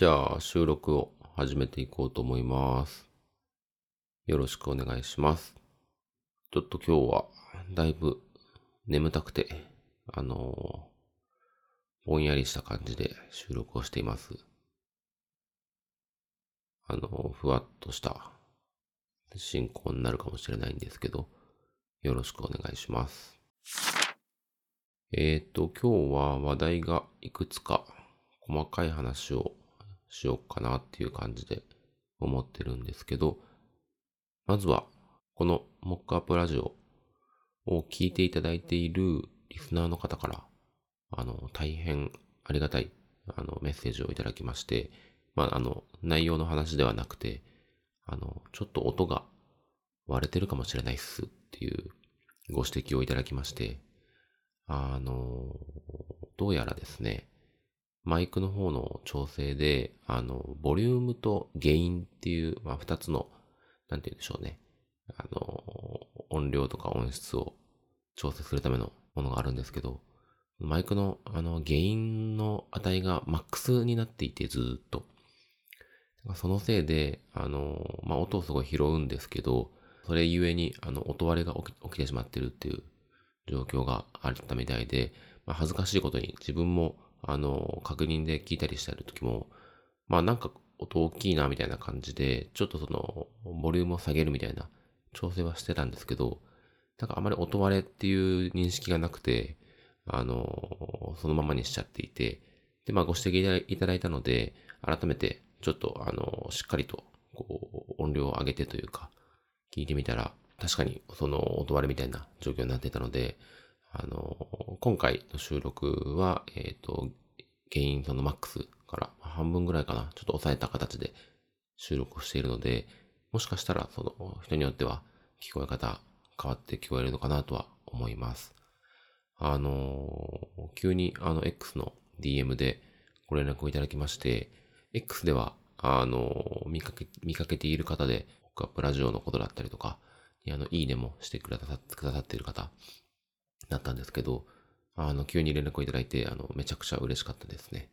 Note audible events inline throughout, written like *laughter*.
じゃあ収録を始めていこうと思います。よろしくお願いします。ちょっと今日はだいぶ眠たくて、あのぼんやりした感じで収録をしています。あのふわっとした進行になるかもしれないんですけど、よろしくお願いします。えっ、と、今日は話題がいくつか細かい話をしようかなっていう感じで思ってるんですけど、まずは、このモックアップラジオを聞いていただいているリスナーの方から、あの、大変ありがたい、あの、メッセージをいただきまして、まあ、あの、内容の話ではなくて、あの、ちょっと音が割れてるかもしれないっすっていうご指摘をいただきまして、あの、どうやらですね、マイクの方の調整で、あの、ボリュームとゲインっていう、まあ、二つの、なんて言うんでしょうね。あの、音量とか音質を調整するためのものがあるんですけど、マイクの、あの、ゲインの値がマックスになっていて、ずっと。そのせいで、あの、まあ、音をすごい拾うんですけど、それゆえに、あの、音割れが起き起きてしまってるっていう状況があったみたいで、まあ、恥ずかしいことに自分もあの、確認で聞いたりしてるときも、まあなんか音大きいなみたいな感じで、ちょっとその、ボリュームを下げるみたいな調整はしてたんですけど、なんかあまり音割れっていう認識がなくて、あの、そのままにしちゃっていて、で、まあご指摘いただいたので、改めてちょっとあの、しっかりと、こう、音量を上げてというか、聞いてみたら、確かにその音割れみたいな状況になってたので、あの、今回の収録は、えっ、と、原因そのマックスから半分ぐらいかな、ちょっと抑えた形で収録をしているので、もしかしたらその人によっては聞こえ方変わって聞こえるのかなとは思います。あの、急にあの X の DM でご連絡をいただきまして、X では、あの、見かけ、見かけている方で、ポックアップラジオのことだったりとか、あの、いいねもしてくださくださっている方、だったんですけど、あの、急に連絡をいただいて、あの、めちゃくちゃ嬉しかったですね。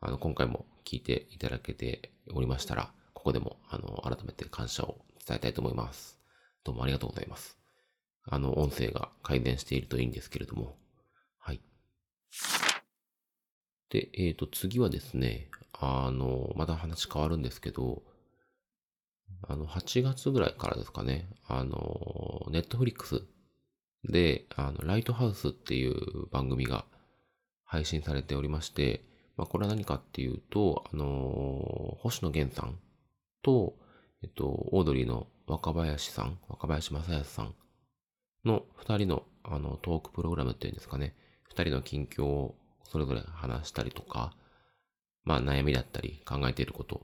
あの、今回も聞いていただけておりましたら、ここでも、あの、改めて感謝を伝えたいと思います。どうもありがとうございます。あの、音声が改善しているといいんですけれども。はい。で、えっ、ー、と、次はですね、あの、また話変わるんですけど、あの、8月ぐらいからですかね、あの、ネットフリックスで、あの、ライトハウスっていう番組が配信されておりまして、まあ、これは何かっていうと、あの、星野源さんと、えっと、オードリーの若林さん、若林正康さんの二人の、あの、トークプログラムっていうんですかね、二人の近況をそれぞれ話したりとか、まあ、悩みだったり、考えていること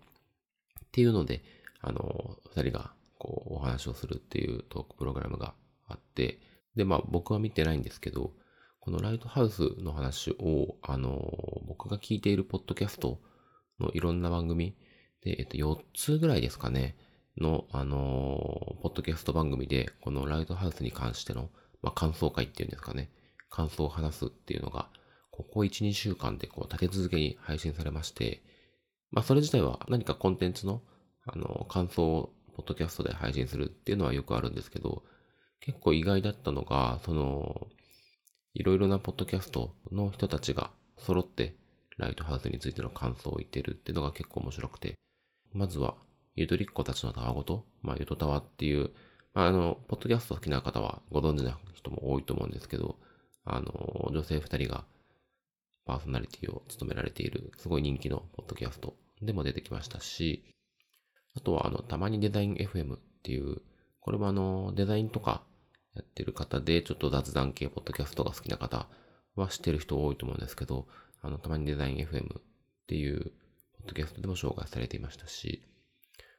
っていうので、あの、二人が、こう、お話をするっていうトークプログラムがあって、で、まあ僕は見てないんですけど、このライトハウスの話を、あの、僕が聞いているポッドキャストのいろんな番組で、えっと、4つぐらいですかね、の、あの、ポッドキャスト番組で、このライトハウスに関しての、まあ感想会っていうんですかね、感想を話すっていうのが、ここ1、2週間でこう立て続けに配信されまして、まあそれ自体は何かコンテンツの、あの、感想をポッドキャストで配信するっていうのはよくあるんですけど、結構意外だったのが、その、いろいろなポッドキャストの人たちが揃ってライトハウスについての感想を言ってるっていうのが結構面白くて、まずは、ゆとりっ子たちのたわごと、まあ、ゆとたわっていう、あの、ポッドキャスト好きな方はご存知な人も多いと思うんですけど、あの、女性二人がパーソナリティを務められている、すごい人気のポッドキャストでも出てきましたし、あとは、あの、たまにデザイン FM っていう、これもあの、デザインとかやってる方で、ちょっと雑談系ポッドキャストが好きな方は知ってる人多いと思うんですけど、あの、たまにデザイン FM っていう、ポッドキャストでも紹介されていましたし、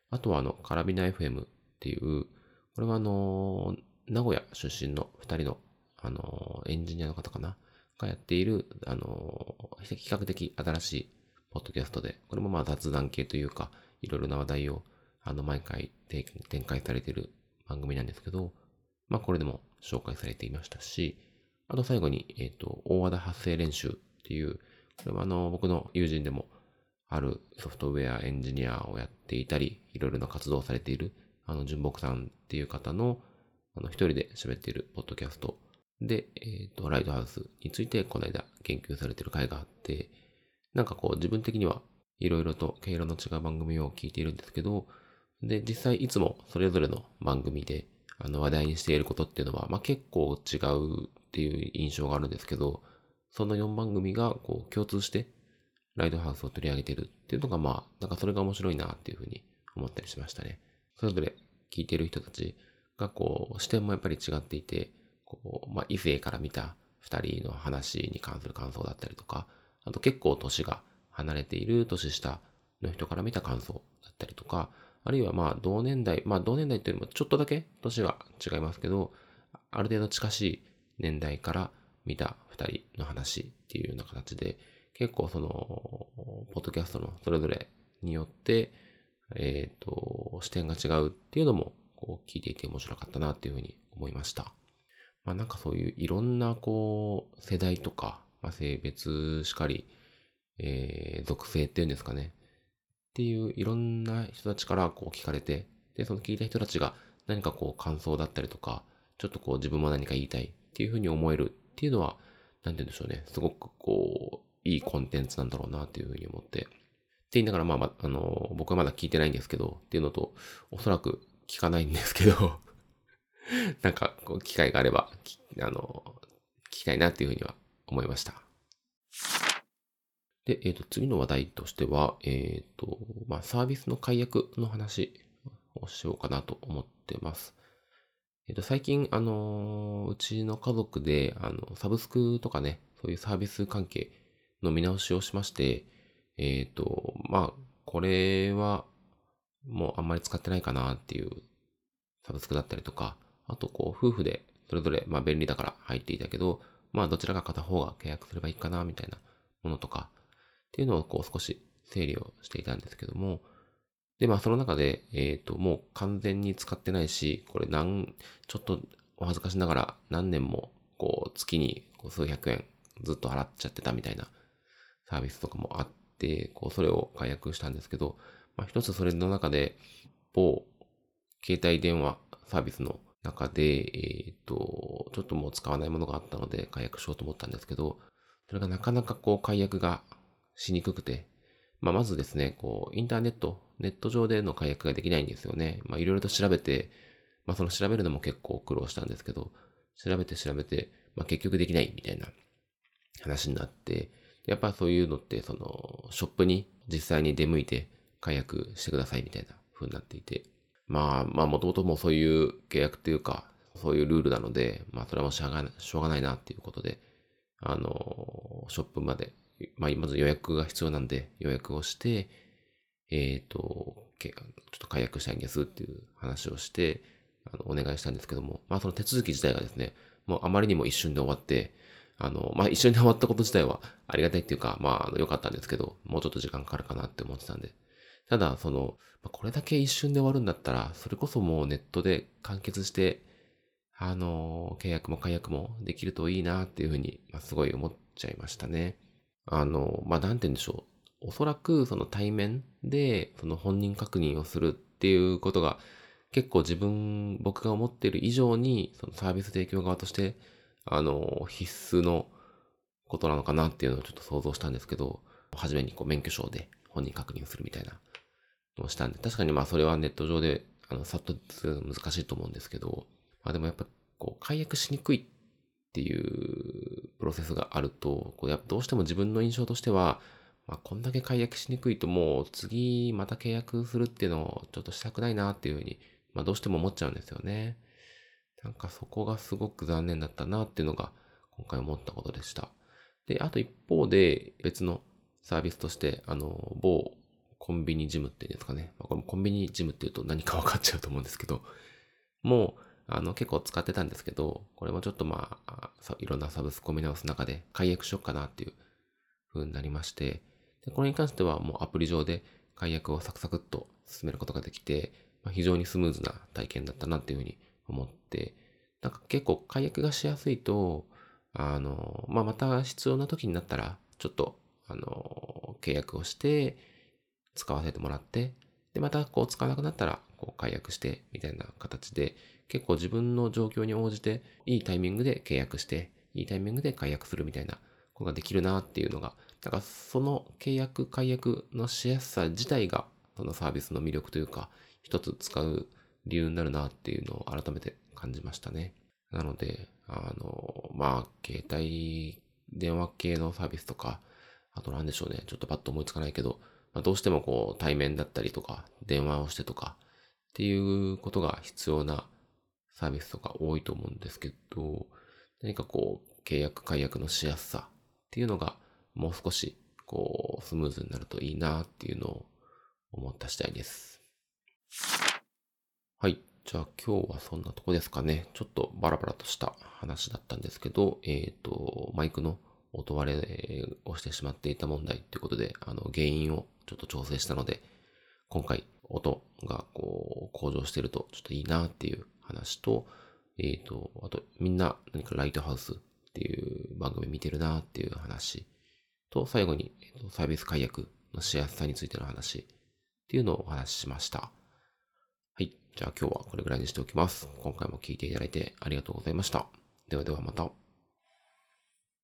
あとはあの、カラビナ FM っていう、これはあの、名古屋出身の二人の、あの、エンジニアの方かな？がやっている、あの、比較的新しいポッドキャストで、これもまあ雑談系というか、いろいろな話題を、あの、毎回展開されている番組なんですけど、まあこれでも紹介されていましたし、あと最後に、えっ、と、大和田発声練習っていう、これはあの、僕の友人でも、あるソフトウェアエンジニアをやっていたり、いろいろな活動をされている、あの、純木さんっていう方の、あの、一人で喋っているポッドキャストで、えっ、ー、と、ライトハウスについてこの間研究されている回があって、なんかこう自分的にはいろいろと毛色の違う番組を聞いているんですけど、で、実際いつもそれぞれの番組であの話題にしていることっていうのは、まあ、結構違うっていう印象があるんですけど、その4番組がこう共通してライトハウスを取り上げてるっていうのがまあ、なんかそれが面白いなっていうふうに思ったりしましたね。それぞれ聞いてる人たちがこう視点もやっぱり違っていて、こう、まあ、異性から見た2人の話に関する感想だったりとか、あと結構年が離れている年下の人から見た感想だったりとか、あるいはまあ同年代、まあ同年代っていうのもちょっとだけ年は違いますけど、ある程度近しい年代から見た二人の話っていうような形で、結構その、ポッドキャストのそれぞれによって、えっ、ー、と、視点が違うっていうのも、こう聞いていて面白かったなっていうふうに思いました。まあなんかそういういろんなこう、世代とか、まあ、性別しかり、えー、属性っていうんですかね。っていういろんな人たちからこう聞かれて、で、その聞いた人たちが何かこう感想だったりとか、ちょっとこう自分も何か言いたいっていうふうに思えるっていうのは、なんて言うんでしょうね。すごくこう、いいコンテンツなんだろうなっていうふうに思って。って言いながら、まあ、あの、僕はまだ聞いてないんですけど、っていうのと、おそらく聞かないんですけど *laughs* なんか、こう、機会があれば、あの、聞きたいなっていうふうには思いました。で、えっ、ー、と、次の話題としては、えっ、ー、と、まあ、サービスの解約の話をしようかなと思ってます。えっ、ー、と、最近、あのうちの家族で、あの、サブスクとかね、そういうサービス関係の見直しをしまして、えっ、と、まあ、これは、もうあんまり使ってないかなっていうサブスクだったりとか、あと、こう、夫婦でそれぞれ、まあ、便利だから入っていたけど、まあ、どちらか片方が契約すればいいかな、みたいなものとか、っていうのをこう少し整理をしていたんですけども、で、まあその中で、えっ、ー、と、もう完全に使ってないし、これ何、ちょっとお恥ずかしながら何年もこう月にこう数百円ずっと払っちゃってたみたいなサービスとかもあって、こうそれを解約したんですけど、まあ一つそれの中で、某携帯電話サービスの中で、えっ、ー、と、ちょっともう使わないものがあったので解約しようと思ったんですけど、それがなかなかこう解約がしにくくて、まあ、まずですね、こう、インターネット、ネット上での解約ができないんですよね。まあ、いろいろと調べて、まあ、その調べるのも結構苦労したんですけど、調べて調べて、まあ、結局できないみたいな話になって、やっぱそういうのって、その、ショップに実際に出向いて解約してくださいみたいな風になっていて、まあ、まあ、もともともそういう契約っていうか、そういうルールなので、まあ、それはもうしょうが、しょうがないなっていうことで、あの、ショップまでまあ、まず予約が必要なんで予約をして、えっ、ー、と、ちょっと解約したいんですっていう話をして、あの、お願いしたんですけども、まあその手続き自体がですね、もうあまりにも一瞬で終わって、あの、まあ一瞬で終わったこと自体はありがたいっていうか、まあ、あの、良かったんですけど、もうちょっと時間かかるかなって思ってたんで。ただ、その、これだけ一瞬で終わるんだったら、それこそもうネットで完結して、あの、契約も解約もできるといいなっていうふうに、まあ、すごい思っちゃいましたね。あの、まあ、なんて言うんでしょう。おそらくその対面でその本人確認をするっていうことが結構自分、僕が思っている以上にそのサービス提供側としてあの必須のことなのかなっていうのをちょっと想像したんですけど、初めにこう免許証で本人確認するみたいなのをしたんで、確かにまあそれはネット上であのさっと難しいと思うんですけど、まあでもやっぱこう解約しにくいっていうプロセスがあると、こうやどうしても自分の印象としては、まあ、こんだけ解約しにくいともう次また契約するっていうのをちょっとしたくないなっていうふうに、まあ、どうしても思っちゃうんですよね。なんかそこがすごく残念だったなっていうのが今回思ったことでした。で、あと一方で別のサービスとして、あの、某コンビニジムっていうんですかね。まあ、これもコンビニジムっていうと何か分かっちゃうと思うんですけど、もうあの、結構使ってたんですけど、これもちょっとまあ、いろんなサブスクを見直す中で解約しようかなっていう風になりまして、でこれに関してはもうアプリ上で解約をサクサクっと進めることができて、まあ、非常にスムーズな体験だったなっていう風に思って、なんか結構解約がしやすいと、あの、まあ、また必要な時になったら、ちょっと、あの、契約をして、使わせてもらって、で、またこう使わなくなったら、こう解約して、みたいな形で、結構自分の状況に応じて、いいタイミングで契約して、いいタイミングで解約するみたいなことができるなっていうのが、だからその契約、解約のしやすさ自体が、そのサービスの魅力というか、一つ使う理由になるなっていうのを改めて感じましたね。なので、あの、まあ、携帯電話系のサービスとか、あと何でしょうね、ちょっとパッと思いつかないけど、まあ、どうしてもこう対面だったりとか、電話をしてとか、っていうことが必要なサービスとか多いと思うんですけど、何かこう、契約解約のしやすさっていうのがもう少しこう、スムーズになるといいなっていうのを思った次第です。はい。じゃあ今日はそんなとこですかね。ちょっとバラバラとした話だったんですけど、えっ、ー、と、マイクの音割れをしてしまっていた問題ということで、あの、原因をちょっと調整したので、今回音がこう向上してるとちょっといいなっていう話と、えっ、ー、と、あとみんな何かライトハウスっていう番組見てるなっていう話と、最後に、えー、とサービス解約のしやすさについての話っていうのをお話ししました。はい。じゃあ今日はこれぐらいにしておきます。今回も聞いていただいてありがとうございました。ではではまた。